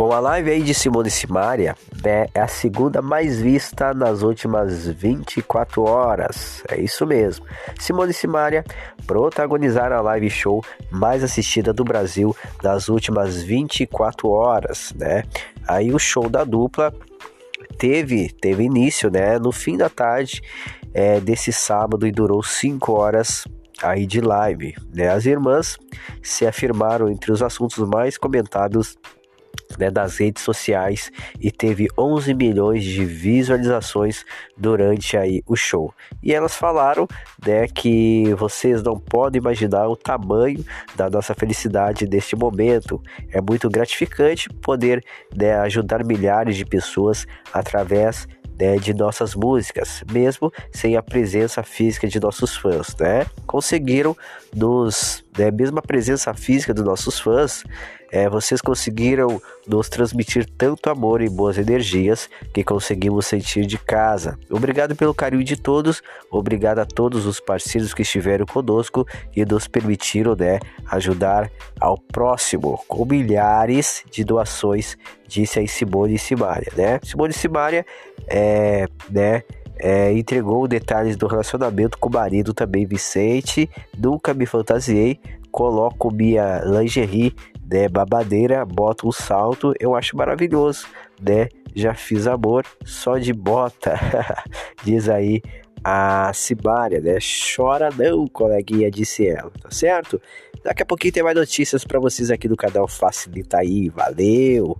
Bom, a live aí de Simone Simaria é a segunda mais vista nas últimas 24 horas. É isso mesmo. Simone Simaria protagonizaram a live show mais assistida do Brasil nas últimas 24 horas, né? Aí o show da dupla teve, teve início, né, no fim da tarde é, desse sábado e durou 5 horas aí de live. Né? As irmãs se afirmaram entre os assuntos mais comentados né, das redes sociais e teve 11 milhões de visualizações durante aí o show. E elas falaram né, que vocês não podem imaginar o tamanho da nossa felicidade neste momento. É muito gratificante poder né, ajudar milhares de pessoas através né, de nossas músicas, mesmo sem a presença física de nossos fãs, né? Conseguiram nos, né, mesmo a presença física dos nossos fãs, é, vocês conseguiram nos transmitir tanto amor e boas energias que conseguimos sentir de casa. Obrigado pelo carinho de todos, obrigado a todos os parceiros que estiveram conosco e nos permitiram né, ajudar ao próximo com milhares de doações, disse aí Simone Simaria. Né? Simone Simaria é, né, é, entregou detalhes do relacionamento com o marido também, Vicente. Nunca me fantasiei, coloco minha lingerie né, babadeira, bota um salto, eu acho maravilhoso, né? Já fiz amor só de bota, diz aí a Sibária, né? Chora não, coleguinha, disse ela, tá certo? Daqui a pouquinho tem mais notícias para vocês aqui do canal Facilita aí, valeu!